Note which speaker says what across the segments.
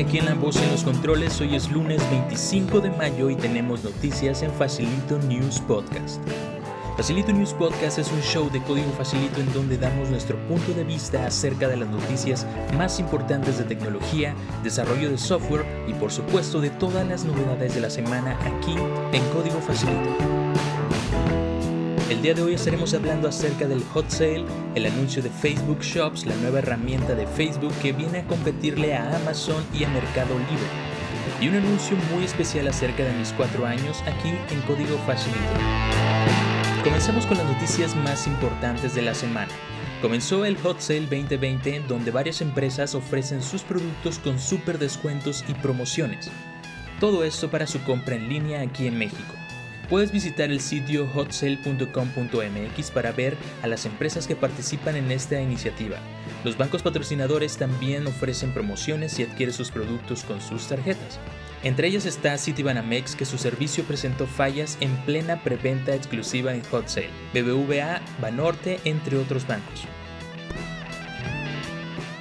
Speaker 1: aquí en la voz en los controles. Hoy es lunes 25 de mayo y tenemos noticias en Facilito News Podcast. Facilito News Podcast es un show de código facilito en donde damos nuestro punto de vista acerca de las noticias más importantes de tecnología, desarrollo de software y por supuesto de todas las novedades de la semana aquí en código facilito. El día de hoy estaremos hablando acerca del hot sale, el anuncio de Facebook Shops, la nueva herramienta de Facebook que viene a competirle a Amazon y a Mercado Libre, y un anuncio muy especial acerca de mis cuatro años aquí en Código Facilito. Comencemos con las noticias más importantes de la semana. Comenzó el Hot Sale 2020 donde varias empresas ofrecen sus productos con super descuentos y promociones. Todo esto para su compra en línea aquí en México. Puedes visitar el sitio hotsale.com.mx para ver a las empresas que participan en esta iniciativa. Los bancos patrocinadores también ofrecen promociones si adquieres sus productos con sus tarjetas. Entre ellas está Citibanamex que su servicio presentó fallas en plena preventa exclusiva en Hot Sale, BBVA, Banorte, entre otros bancos.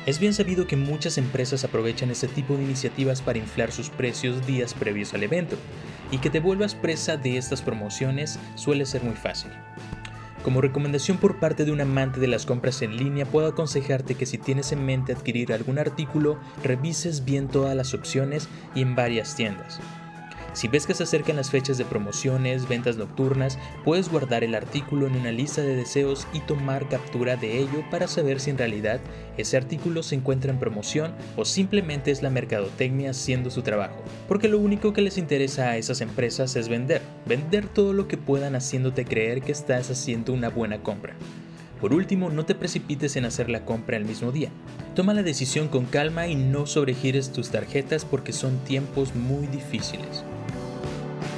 Speaker 1: Es bien sabido que muchas empresas aprovechan este tipo de iniciativas para inflar sus precios días previos al evento, y que te vuelvas presa de estas promociones suele ser muy fácil. Como recomendación por parte de un amante de las compras en línea, puedo aconsejarte que si tienes en mente adquirir algún artículo, revises bien todas las opciones y en varias tiendas. Si ves que se acercan las fechas de promociones, ventas nocturnas, puedes guardar el artículo en una lista de deseos y tomar captura de ello para saber si en realidad ese artículo se encuentra en promoción o simplemente es la mercadotecnia haciendo su trabajo. Porque lo único que les interesa a esas empresas es vender, vender todo lo que puedan haciéndote creer que estás haciendo una buena compra. Por último, no te precipites en hacer la compra el mismo día. Toma la decisión con calma y no sobregires tus tarjetas porque son tiempos muy difíciles.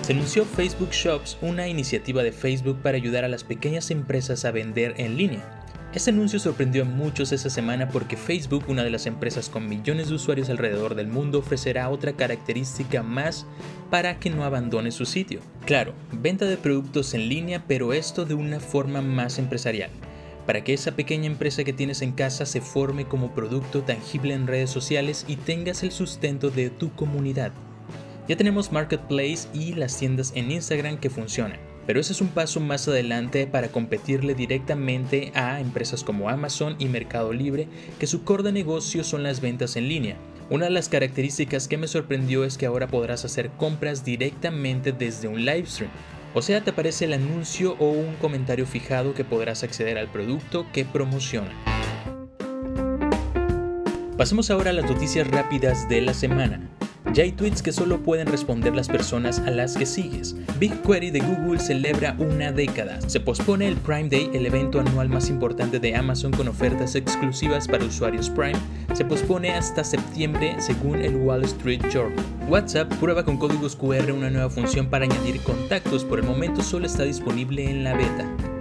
Speaker 1: Se anunció Facebook Shops, una iniciativa de Facebook para ayudar a las pequeñas empresas a vender en línea. Este anuncio sorprendió a muchos esa semana porque Facebook, una de las empresas con millones de usuarios alrededor del mundo, ofrecerá otra característica más para que no abandone su sitio. Claro, venta de productos en línea, pero esto de una forma más empresarial para que esa pequeña empresa que tienes en casa se forme como producto tangible en redes sociales y tengas el sustento de tu comunidad. Ya tenemos Marketplace y las tiendas en Instagram que funcionan, pero ese es un paso más adelante para competirle directamente a empresas como Amazon y Mercado Libre, que su core de negocio son las ventas en línea. Una de las características que me sorprendió es que ahora podrás hacer compras directamente desde un live stream. O sea, te aparece el anuncio o un comentario fijado que podrás acceder al producto que promociona. Pasemos ahora a las noticias rápidas de la semana. Ya hay tweets que solo pueden responder las personas a las que sigues. BigQuery de Google celebra una década. Se pospone el Prime Day, el evento anual más importante de Amazon con ofertas exclusivas para usuarios Prime. Se pospone hasta septiembre según el Wall Street Journal. WhatsApp prueba con códigos QR una nueva función para añadir contactos. Por el momento solo está disponible en la beta.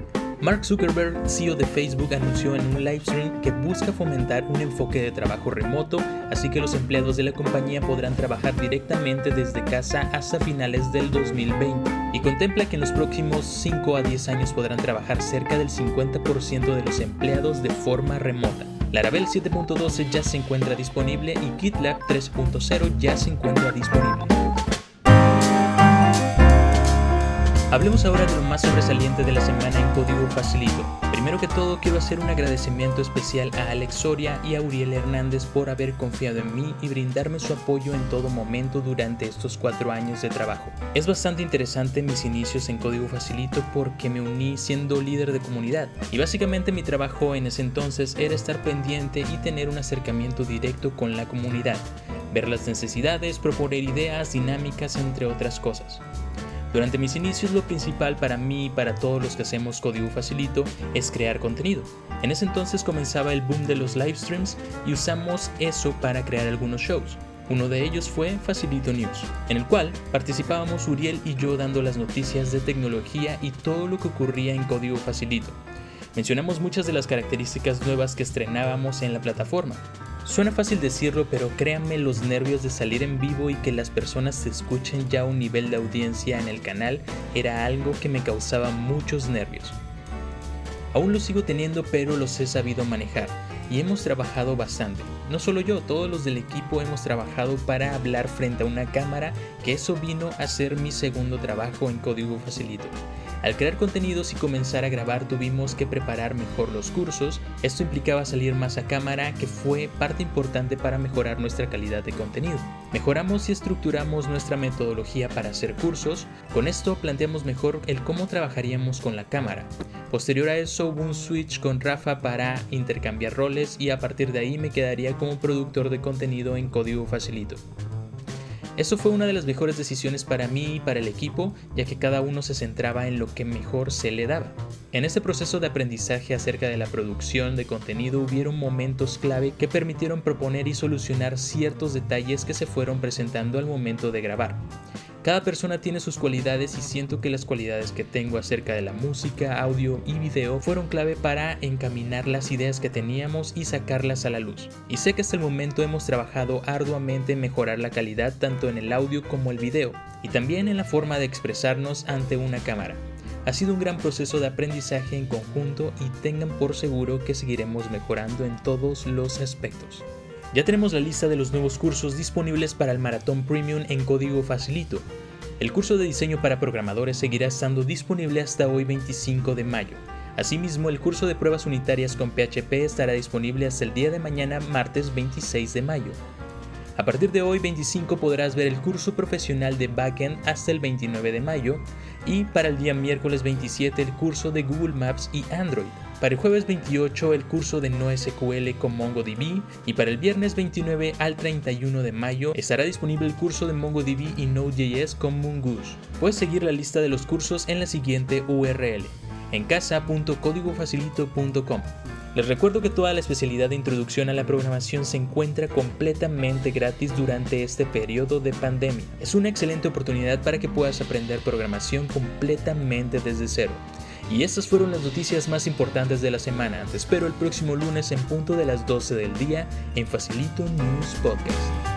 Speaker 1: Mark Zuckerberg, CEO de Facebook, anunció en un livestream que busca fomentar un enfoque de trabajo remoto, así que los empleados de la compañía podrán trabajar directamente desde casa hasta finales del 2020 y contempla que en los próximos 5 a 10 años podrán trabajar cerca del 50% de los empleados de forma remota. Laravel 7.12 ya se encuentra disponible y GitLab 3.0 ya se encuentra disponible. Hablemos ahora de lo más sobresaliente de la semana en Código Facilito. Primero que todo, quiero hacer un agradecimiento especial a Alex Soria y a Uriel Hernández por haber confiado en mí y brindarme su apoyo en todo momento durante estos cuatro años de trabajo. Es bastante interesante mis inicios en Código Facilito porque me uní siendo líder de comunidad y básicamente mi trabajo en ese entonces era estar pendiente y tener un acercamiento directo con la comunidad, ver las necesidades, proponer ideas, dinámicas, entre otras cosas. Durante mis inicios lo principal para mí y para todos los que hacemos código facilito es crear contenido. En ese entonces comenzaba el boom de los live streams y usamos eso para crear algunos shows. Uno de ellos fue Facilito News, en el cual participábamos Uriel y yo dando las noticias de tecnología y todo lo que ocurría en código facilito. Mencionamos muchas de las características nuevas que estrenábamos en la plataforma, Suena fácil decirlo, pero créanme los nervios de salir en vivo y que las personas se escuchen ya a un nivel de audiencia en el canal era algo que me causaba muchos nervios. Aún los sigo teniendo, pero los he sabido manejar y hemos trabajado bastante. No solo yo, todos los del equipo hemos trabajado para hablar frente a una cámara, que eso vino a ser mi segundo trabajo en Código Facilito. Al crear contenidos y comenzar a grabar tuvimos que preparar mejor los cursos, esto implicaba salir más a cámara que fue parte importante para mejorar nuestra calidad de contenido. Mejoramos y estructuramos nuestra metodología para hacer cursos, con esto planteamos mejor el cómo trabajaríamos con la cámara. Posterior a eso hubo un switch con Rafa para intercambiar roles y a partir de ahí me quedaría como productor de contenido en código facilito. Eso fue una de las mejores decisiones para mí y para el equipo, ya que cada uno se centraba en lo que mejor se le daba. En este proceso de aprendizaje acerca de la producción de contenido hubieron momentos clave que permitieron proponer y solucionar ciertos detalles que se fueron presentando al momento de grabar. Cada persona tiene sus cualidades y siento que las cualidades que tengo acerca de la música, audio y video fueron clave para encaminar las ideas que teníamos y sacarlas a la luz. Y sé que hasta el momento hemos trabajado arduamente en mejorar la calidad tanto en el audio como el video, y también en la forma de expresarnos ante una cámara. Ha sido un gran proceso de aprendizaje en conjunto y tengan por seguro que seguiremos mejorando en todos los aspectos. Ya tenemos la lista de los nuevos cursos disponibles para el Maratón Premium en código facilito. El curso de diseño para programadores seguirá estando disponible hasta hoy 25 de mayo. Asimismo, el curso de pruebas unitarias con PHP estará disponible hasta el día de mañana, martes 26 de mayo. A partir de hoy 25 podrás ver el curso profesional de Backend hasta el 29 de mayo y para el día miércoles 27 el curso de Google Maps y Android. Para el jueves 28 el curso de NoSQL con MongoDB y para el viernes 29 al 31 de mayo estará disponible el curso de MongoDB y Node.js con Mongoose. Puedes seguir la lista de los cursos en la siguiente URL en casa.códigofacilito.com. Les recuerdo que toda la especialidad de introducción a la programación se encuentra completamente gratis durante este periodo de pandemia. Es una excelente oportunidad para que puedas aprender programación completamente desde cero. Y estas fueron las noticias más importantes de la semana. Te espero el próximo lunes en punto de las 12 del día en Facilito News Podcast.